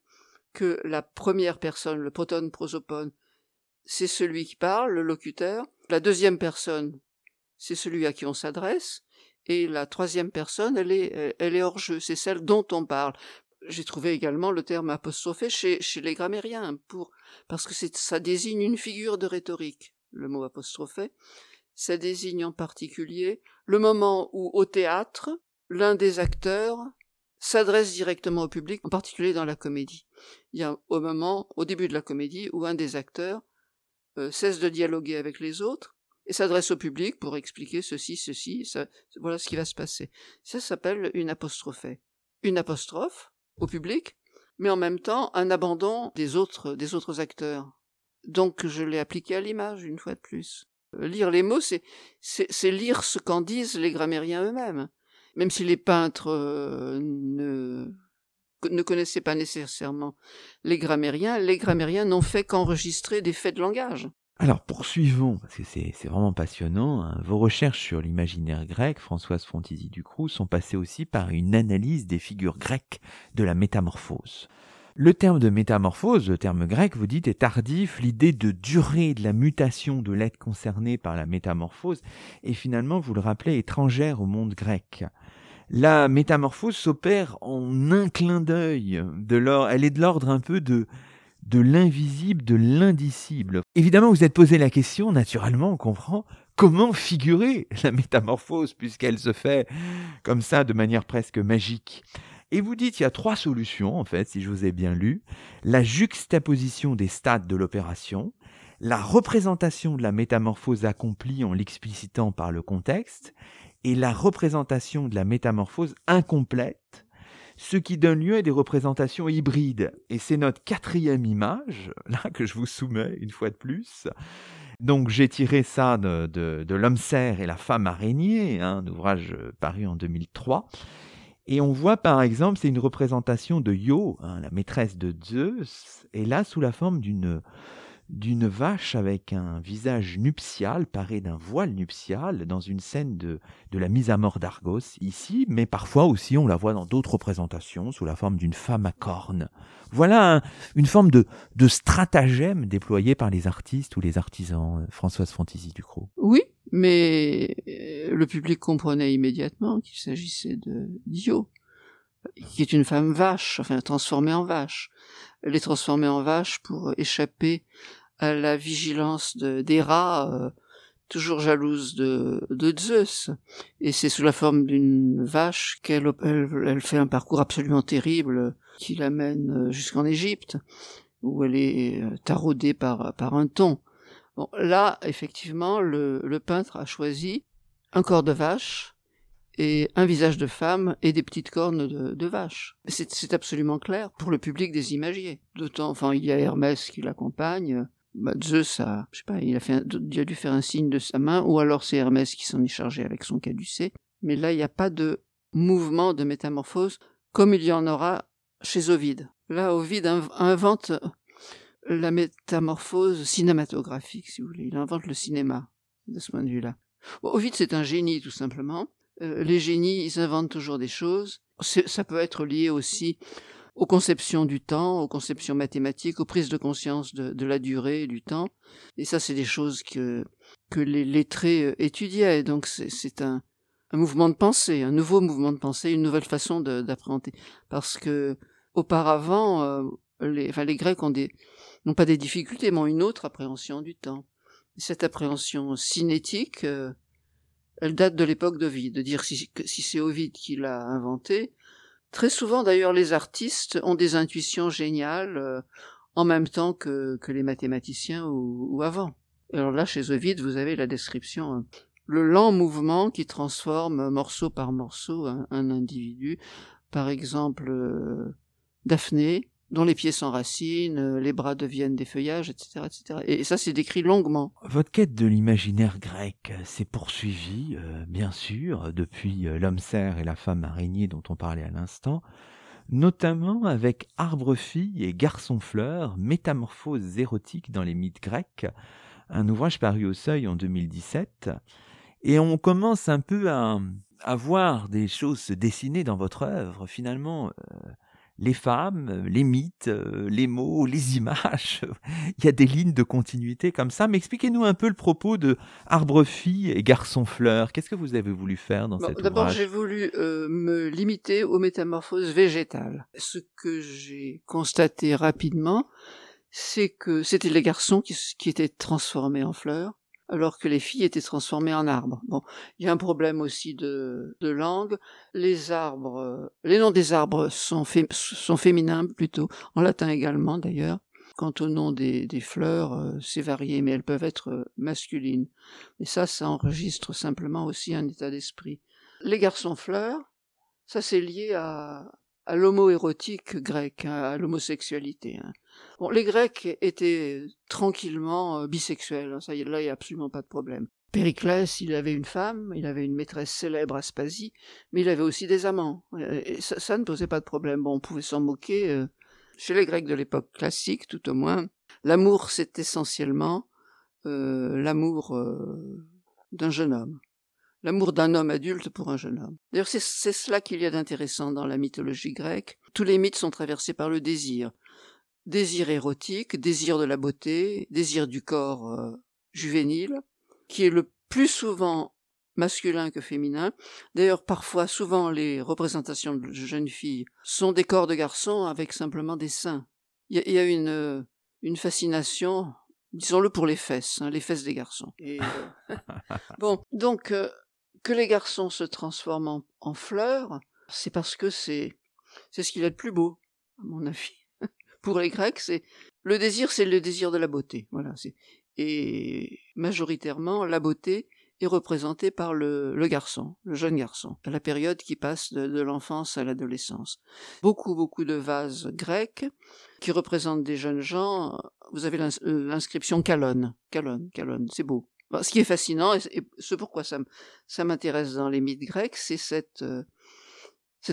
que la première personne, le protone prosopone, c'est celui qui parle, le locuteur. La deuxième personne, c'est celui à qui on s'adresse. Et la troisième personne, elle est, elle est hors jeu, c'est celle dont on parle. J'ai trouvé également le terme apostrophé chez, chez les grammairiens pour, parce que ça désigne une figure de rhétorique, le mot apostrophé. Ça désigne en particulier le moment où, au théâtre, l'un des acteurs s'adresse directement au public, en particulier dans la comédie. Il y a au moment, au début de la comédie, où un des acteurs euh, cesse de dialoguer avec les autres et s'adresse au public pour expliquer ceci, ceci, ça, voilà ce qui va se passer. Ça s'appelle une apostrophée. Une apostrophe, au public, mais en même temps un abandon des autres, des autres acteurs. Donc je l'ai appliqué à l'image une fois de plus. Lire les mots, c'est, c'est, lire ce qu'en disent les grammairiens eux-mêmes. Même si les peintres euh, ne, ne connaissaient pas nécessairement les grammairiens, les grammairiens n'ont fait qu'enregistrer des faits de langage. Alors poursuivons, parce que c'est vraiment passionnant, hein. vos recherches sur l'imaginaire grec, Françoise Frontizi Ducroux, sont passées aussi par une analyse des figures grecques de la métamorphose. Le terme de métamorphose, le terme grec, vous dites, est tardif. L'idée de durée de la mutation de l'être concerné par la métamorphose est finalement, vous le rappelez, étrangère au monde grec. La métamorphose s'opère en un clin d'œil. Elle est de l'ordre un peu de, de l'invisible, de l'indicible. Évidemment, vous êtes posé la question, naturellement, on comprend, comment figurer la métamorphose, puisqu'elle se fait comme ça, de manière presque magique? Et vous dites, il y a trois solutions, en fait, si je vous ai bien lu. La juxtaposition des stades de l'opération, la représentation de la métamorphose accomplie en l'explicitant par le contexte, et la représentation de la métamorphose incomplète, ce qui donne lieu à des représentations hybrides. Et c'est notre quatrième image, là, que je vous soumets une fois de plus. Donc j'ai tiré ça de, L'homme cerf et la femme araignée, un ouvrage paru en 2003. Et on voit par exemple, c'est une représentation de Io, hein, la maîtresse de Zeus, et là sous la forme d'une d'une vache avec un visage nuptial, paré d'un voile nuptial, dans une scène de, de la mise à mort d'Argos ici, mais parfois aussi on la voit dans d'autres représentations sous la forme d'une femme à cornes. Voilà une forme de, de stratagème déployé par les artistes ou les artisans, euh, Françoise Fantisi Ducrot. Oui, mais euh, le public comprenait immédiatement qu'il s'agissait de Dio, qui est une femme vache, enfin transformée en vache. Elle est transformée en vache pour échapper à la vigilance d'Héra, euh, toujours jalouse de, de Zeus. Et c'est sous la forme d'une vache qu'elle elle, fait un parcours absolument terrible qui l'amène euh, jusqu'en Égypte, où elle est taraudée par, un ton. Bon, là, effectivement, le, peintre a choisi un corps de vache et un visage de femme et des petites cornes de, de vache. C'est absolument clair pour le public des imagiers. D'autant, enfin, il y a Hermès qui l'accompagne. Bah, Zeus a, je sais pas, il a, dû faire un signe de sa main, ou alors c'est Hermès qui s'en est chargé avec son caducée. Mais là, il n'y a pas de mouvement de métamorphose comme il y en aura chez Ovide. Là, Ovide invente la métamorphose cinématographique, si vous voulez. Il invente le cinéma de ce point de vue-là. Bon, Ovid, c'est un génie, tout simplement. Euh, les génies, ils inventent toujours des choses. Ça peut être lié aussi aux conceptions du temps, aux conceptions mathématiques, aux prises de conscience de, la durée du temps. Et ça, c'est des choses que, que les lettrés euh, étudiaient. Donc, c'est un, un mouvement de pensée, un nouveau mouvement de pensée, une nouvelle façon d'appréhender. Parce que, auparavant, euh, les, enfin, les Grecs ont des, n'ont pas des difficultés, mais ont une autre appréhension du temps. Cette appréhension cinétique, euh, elle date de l'époque d'Ovide, de dire si, si c'est Ovide qui l'a inventé. Très souvent, d'ailleurs, les artistes ont des intuitions géniales euh, en même temps que, que les mathématiciens ou, ou, avant. Alors là, chez Ovide, vous avez la description, hein. le lent mouvement qui transforme morceau par morceau un, un individu. Par exemple, euh, Daphné, dont les pieds s'enracinent, euh, les bras deviennent des feuillages, etc., etc. Et ça, c'est décrit longuement. Votre quête de l'imaginaire grec s'est poursuivie, euh, bien sûr, depuis euh, l'homme cerf et la femme araignée dont on parlait à l'instant, notamment avec Arbre-fille et Garçon-fleur, métamorphoses érotiques dans les mythes grecs, un ouvrage paru au seuil en 2017. Et on commence un peu à, à voir des choses se dessiner dans votre œuvre, finalement les femmes, les mythes, euh, les mots, les images. Il y a des lignes de continuité comme ça. Mais expliquez-nous un peu le propos de Arbre-fille et Garçon-fleur. Qu'est-ce que vous avez voulu faire dans cette cet D'abord, j'ai voulu euh, me limiter aux métamorphoses végétales. Ce que j'ai constaté rapidement, c'est que c'était les garçons qui, qui étaient transformés en fleurs alors que les filles étaient transformées en arbres. Bon, il y a un problème aussi de, langue. Les arbres, euh, les noms des arbres sont, féminins plutôt, en latin également d'ailleurs. Quant au nom des, des fleurs, euh, c'est varié, mais elles peuvent être euh, masculines. Et ça, ça enregistre simplement aussi un état d'esprit. Les garçons fleurs, ça c'est lié à, à l'homo-érotique grec, hein, à l'homosexualité. Hein. Bon, les Grecs étaient tranquillement euh, bisexuels, hein, ça, là il n'y a absolument pas de problème. Périclès, il avait une femme, il avait une maîtresse célèbre, Aspasie, mais il avait aussi des amants. Et ça, ne posait pas de problème. On pouvait s'en moquer. Euh, chez les Grecs de l'époque classique, tout au moins, l'amour, c'est essentiellement euh, l'amour euh, d'un jeune homme. L'amour d'un homme adulte pour un jeune homme. D'ailleurs, c'est cela qu'il y a d'intéressant dans la mythologie grecque. Tous les mythes sont traversés par le désir. Désir érotique, désir de la beauté, désir du corps euh, juvénile, qui est le plus souvent masculin que féminin. D'ailleurs, parfois, souvent, les représentations de jeunes filles sont des corps de garçons avec simplement des seins. Il y, a une, euh, une fascination, disons-le pour les fesses, hein, les fesses des garçons. Et, euh, bon, donc, que les garçons se transforment en, fleurs, c'est parce que c'est c'est ce qu'il a de plus beau, à mon avis. Pour les Grecs, c'est le désir, c'est le désir de la beauté. Voilà. Et majoritairement, la beauté est représentée par le, le, garçon, le jeune garçon, à la période qui passe de, de l'enfance à l'adolescence. Beaucoup, beaucoup de vases grecs qui représentent des jeunes gens. Vous avez l'inscription Calonne, Calonne, Calonne, c'est beau ce qui est fascinant, et, ce pourquoi ça, m'intéresse dans les mythes grecs, c'est cette, euh,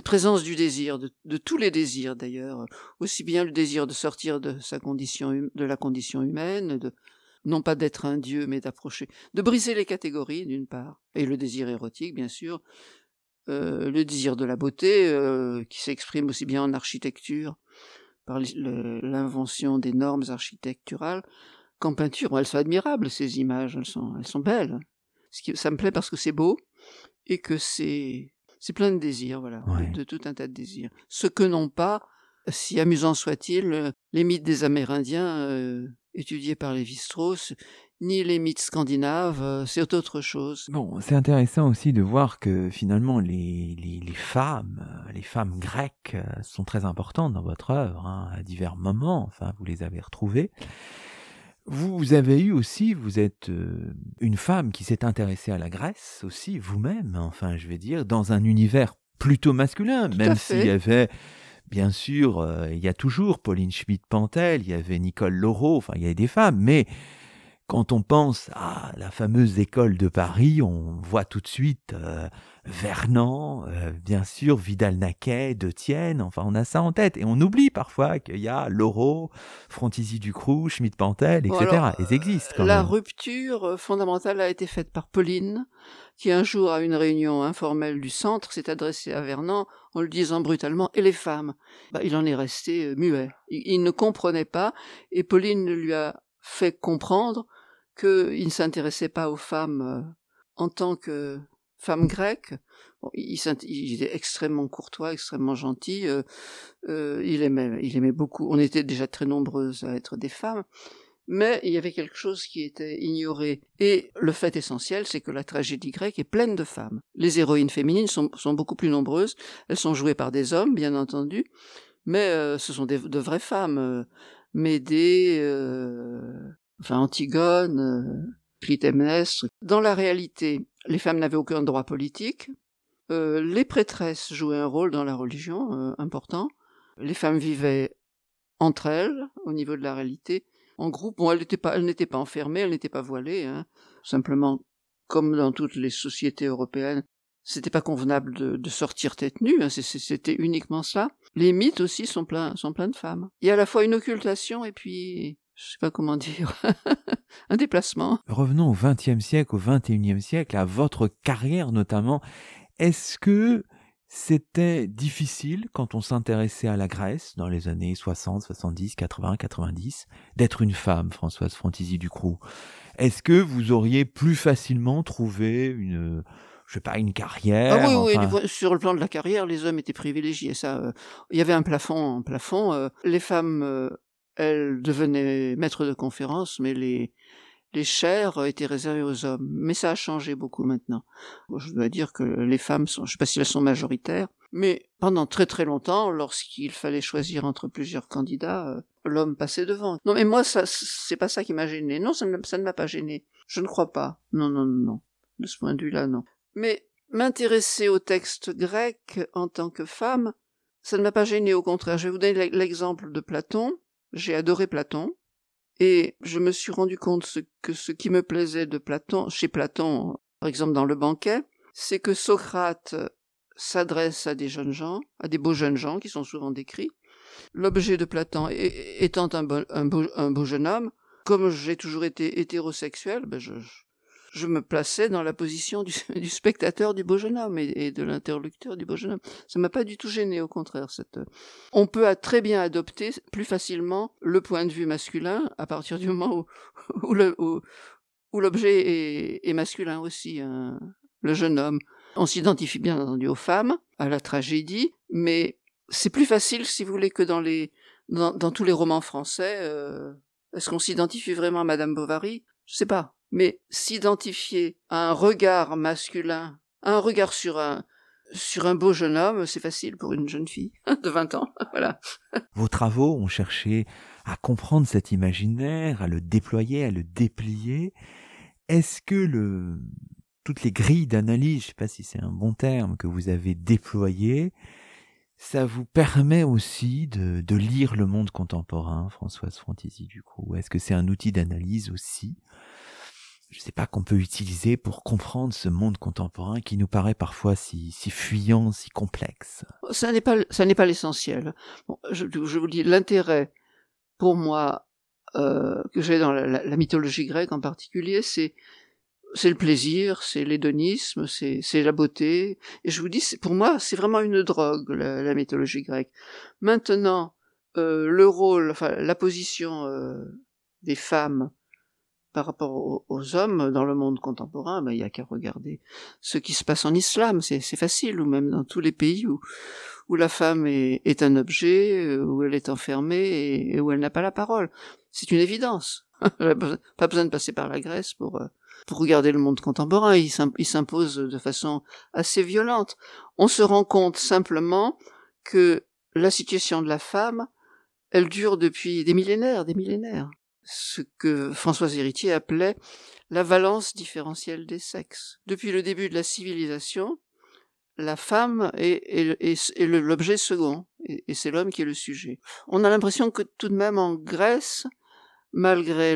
présence du désir, de, tous les désirs d'ailleurs, aussi bien le désir de sortir de sa condition, hum, de la condition humaine, non pas d'être un dieu, mais d'approcher, de briser les catégories d'une part, et le désir érotique bien sûr, euh, le désir de la beauté euh, qui s'exprime aussi bien en architecture par l'invention des normes architecturales, qu'en peinture. elles sont admirables, ces images, elles sont, elles sont belles. Ça me plaît parce que c'est beau et que c'est, c'est plein de désirs, voilà, de, tout un tas de désirs. Ce que n'ont pas, si amusant soit-il, les mythes des Amérindiens euh, étudiés par Lévi-Strauss, ni les mythes scandinaves, euh, c'est autre chose. Bon, c'est intéressant aussi de voir que finalement les, les, les femmes, euh, les femmes grecques sont très importantes dans votre œuvre, hein, à divers moments, enfin vous les avez retrouvées. Vous avez eu aussi, vous êtes euh, une femme qui s'est intéressée à la Grèce aussi, vous-même, enfin je vais dire, dans un univers plutôt masculin, même s'il y avait, bien sûr, euh, il y a toujours Pauline Schmidt-Pantel, il y avait Nicole Laureau, enfin il y avait des femmes, mais quand on pense à la fameuse école de Paris, on voit tout de suite euh, Vernon, euh, bien sûr, Vidal-Naquet, De Tienne, enfin on a ça en tête. Et on oublie parfois qu'il y a Laureau, Frontisy Ducrou, Schmidt-Pantel, etc. Ils existent quand la même. Rupture euh, fondamentale a été faite par Pauline, qui un jour à une réunion informelle du centre s'est adressée à Vernon en le disant brutalement « et les femmes? Bah, Il en est resté muet. il ne comprenait pas et Pauline lui a fait comprendre qu'il ne s'intéressait pas aux femmes euh, en tant que femme grecque. il, était extrêmement courtois, extrêmement gentil. Euh, euh, il aimait, il aimait beaucoup. On était déjà très nombreuses à être des femmes, mais il y avait quelque chose qui était ignoré. Et le fait essentiel, c'est que la tragédie grecque est pleine de femmes. Les héroïnes féminines sont, beaucoup plus nombreuses. Elles sont jouées par des hommes, bien entendu, mais ce sont de vraies femmes. Médée, enfin Antigone, euh, Clytemnestre. Dans la réalité, les femmes n'avaient aucun droit politique. Euh, les prêtresses jouaient un rôle dans la religion euh, important. Les femmes vivaient entre elles, au niveau de la réalité, en groupe. Bon, elles n'étaient pas, pas enfermées, elles n'étaient pas voilées. Hein. Simplement, comme dans toutes les sociétés européennes, c'était pas convenable de, de, sortir tête nue. Hein. C'était uniquement ça. Les mythes aussi sont pleins, sont pleins de femmes. Il y a à la fois une occultation et puis je sais pas comment dire, un déplacement. Revenons au XXe siècle, au XXIe siècle, à votre carrière notamment. Est-ce que c'était difficile quand on s'intéressait à la Grèce dans les années 60, 70, 80, 90 d'être une femme, Françoise Frontisy Ducroux Est-ce que vous auriez plus facilement trouvé une je sais pas, une carrière. Ah oui, oui, sur le plan de la carrière, les hommes étaient privilégiés. Ça, euh, il y avait un plafond, un plafond. Euh, les femmes euh, elle devenait maître de conférence, mais les, les étaient réservées aux hommes. Mais ça a changé beaucoup maintenant. Je dois dire que les femmes sont, je sais pas si elles sont majoritaires, mais pendant très très longtemps, lorsqu'il fallait choisir entre plusieurs candidats, euh, l'homme passait devant. Non, mais moi, ça, c'est pas ça qui m'a gêné. Non, ça, ça ne m'a pas gêné. Je ne crois pas. Non, non, non, non. De ce point de vue-là, non. Mais m'intéresser au texte grec en tant que femme, ça ne m'a pas gêné, au contraire. Je vais vous donner l'exemple de Platon. J'ai adoré Platon. Et je me suis rendu compte que ce qui me plaisait de Platon, chez Platon, par exemple dans le banquet, c'est que Socrate s'adresse à des jeunes gens, à des beaux jeunes gens qui sont souvent décrits. L'objet de Platon étant un beau, jeune homme, comme j'ai toujours été hétérosexuel, ben je, je me plaçais dans la position du, spectateur du beau jeune homme et, de l'interlocuteur du beau jeune homme. Ça m'a pas du tout gêné, au contraire. Cette... On peut très bien adopter plus facilement le point de vue masculin à partir du moment où, où, l'objet est, masculin aussi. Hein. Le jeune homme. On s'identifie bien entendu aux femmes, à la tragédie, mais c'est plus facile, si vous voulez, que dans les dans, tous les romans français. Euh, est-ce qu'on s'identifie vraiment à Madame Bovary? Je sais pas mais s'identifier à un regard masculin, un regard sur un, sur un beau jeune homme, c'est facile pour une jeune fille de 20 ans. voilà. Vos travaux ont cherché à comprendre cet imaginaire, à le déployer, à le déplier. Est-ce que le, toutes les grilles d'analyse, je sais pas si c'est un bon terme, que vous avez déployées, ça vous permet aussi de, de lire le monde contemporain, Françoise Frontizy, du Est-ce que c'est un outil d'analyse aussi je sais pas, qu'on peut utiliser pour comprendre ce monde contemporain qui nous paraît parfois si, si fuyant, si complexe. Ça n'est pas, ça n'est pas l'essentiel. je, vous dis, l'intérêt pour moi euh, que j'ai dans la, mythologie grecque en particulier, c'est c'est le plaisir, c'est l'hédonisme, c'est c'est la beauté. Et je vous dis, pour moi, c'est vraiment une drogue la, mythologie grecque. Maintenant, euh, le rôle, enfin la position euh, des femmes par rapport aux, hommes dans le monde contemporain, ben, il y a qu'à regarder ce qui se passe en islam, c'est facile, ou même dans tous les pays où, la femme est, un objet, euh, où elle est enfermée et, où elle n'a pas la parole. C'est une évidence. pas besoin de passer par la Grèce pour, euh, pour regarder le monde contemporain, il s'impose de façon assez violente. On se rend compte simplement que la situation de la femme, elle dure depuis des millénaires, des millénaires ce que François Héritier appelait la valence différentielle des sexes. Depuis le début de la civilisation, la femme est, l'objet second, et, c'est l'homme qui est le sujet. On a l'impression que tout de même en Grèce, malgré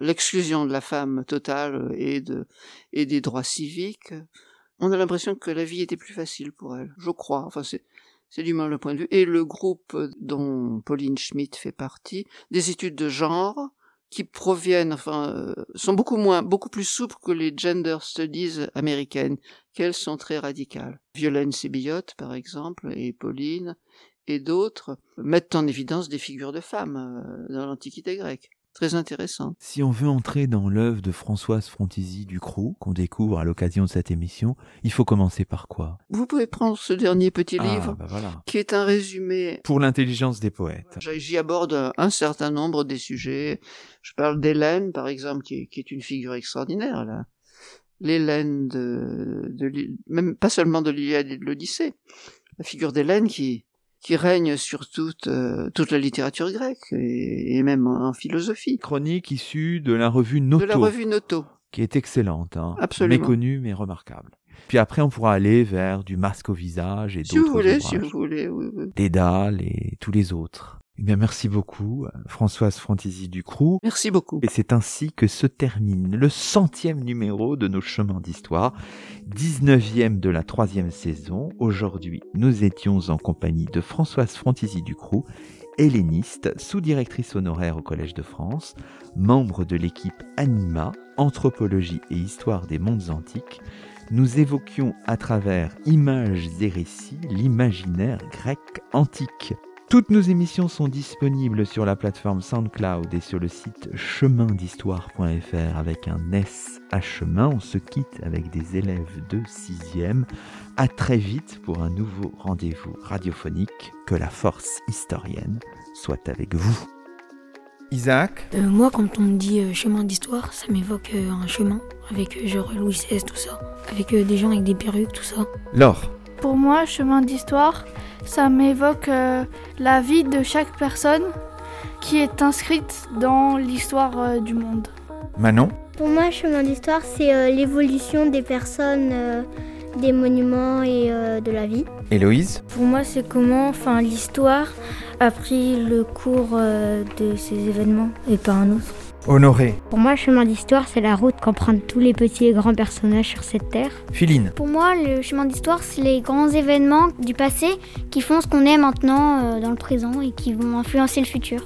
l'exclusion de la femme totale et, de, et des droits civiques, on a l'impression que la vie était plus facile pour elle. Je crois. Enfin, c'est du moins le point de vue, et le groupe dont Pauline Schmidt fait partie, des études de genre qui proviennent, enfin, euh, sont beaucoup moins, beaucoup plus souples que les gender studies américaines, qu'elles sont très radicales. Violaine Sébillot, par exemple, et Pauline, et d'autres, mettent en évidence des figures de femmes euh, dans l'Antiquité grecque très intéressant. Si on veut entrer dans l'œuvre de Françoise Frontisy Ducrot, qu'on découvre à l'occasion de cette émission, il faut commencer par quoi? Vous pouvez prendre ce dernier petit ah, livre, bah qui est un résumé. Pour l'intelligence des poètes. J'y aborde un certain nombre des sujets. Je parle d'Hélène, par exemple, qui est, une figure extraordinaire, là. L'Hélène de, même pas seulement de l'Iliade et de l'Odyssée. La figure d'Hélène qui, qui règne sur toute, euh, toute la littérature grecque et, même en, philosophie. Chronique issue de la revue Noto. De la revue Noto. Qui est excellente, hein, Absolument. méconnue mais remarquable. Puis après, on pourra aller vers du masque au visage et d'autres Si vous voulez, si vous voulez, oui, oui. Dédale et tous les autres. Eh bien, merci beaucoup, Françoise Frontisy Ducroux. Merci beaucoup. Et c'est ainsi que se termine le centième numéro de nos chemins d'histoire, 19e de la troisième saison. Aujourd'hui, nous étions en compagnie de Françoise Frontisy Ducroux, helléniste, sous-directrice honoraire au Collège de France, membre de l'équipe Anima, Anthropologie et Histoire des mondes antiques. Nous évoquions à travers images et récits l'imaginaire grec antique. Toutes nos émissions sont disponibles sur la plateforme SoundCloud et sur le site chemindhistoire.fr avec un S à chemin. On se quitte avec des élèves de 6e. À très vite pour un nouveau rendez-vous radiophonique. Que la force historienne soit avec vous. Isaac euh, Moi, quand on me dit euh, chemin d'histoire, ça m'évoque euh, un chemin avec genre Louis XVI, tout ça. Avec des gens avec des perruques, tout ça. Laure Pour moi, chemin d'histoire, ça m'évoque euh, la vie de chaque personne qui est inscrite dans l'histoire euh, du monde. Manon Pour moi, chemin d'histoire, c'est euh, l'évolution des personnes des monuments et euh, de la vie. Héloïse Pour moi, c'est comment enfin, l'histoire a pris le cours euh, de ces événements et pas un autre. Honoré Pour moi, le chemin d'histoire, c'est la route qu'empruntent tous les petits et grands personnages sur cette terre. Philine Pour moi, le chemin d'histoire, c'est les grands événements du passé qui font ce qu'on est maintenant euh, dans le présent et qui vont influencer le futur.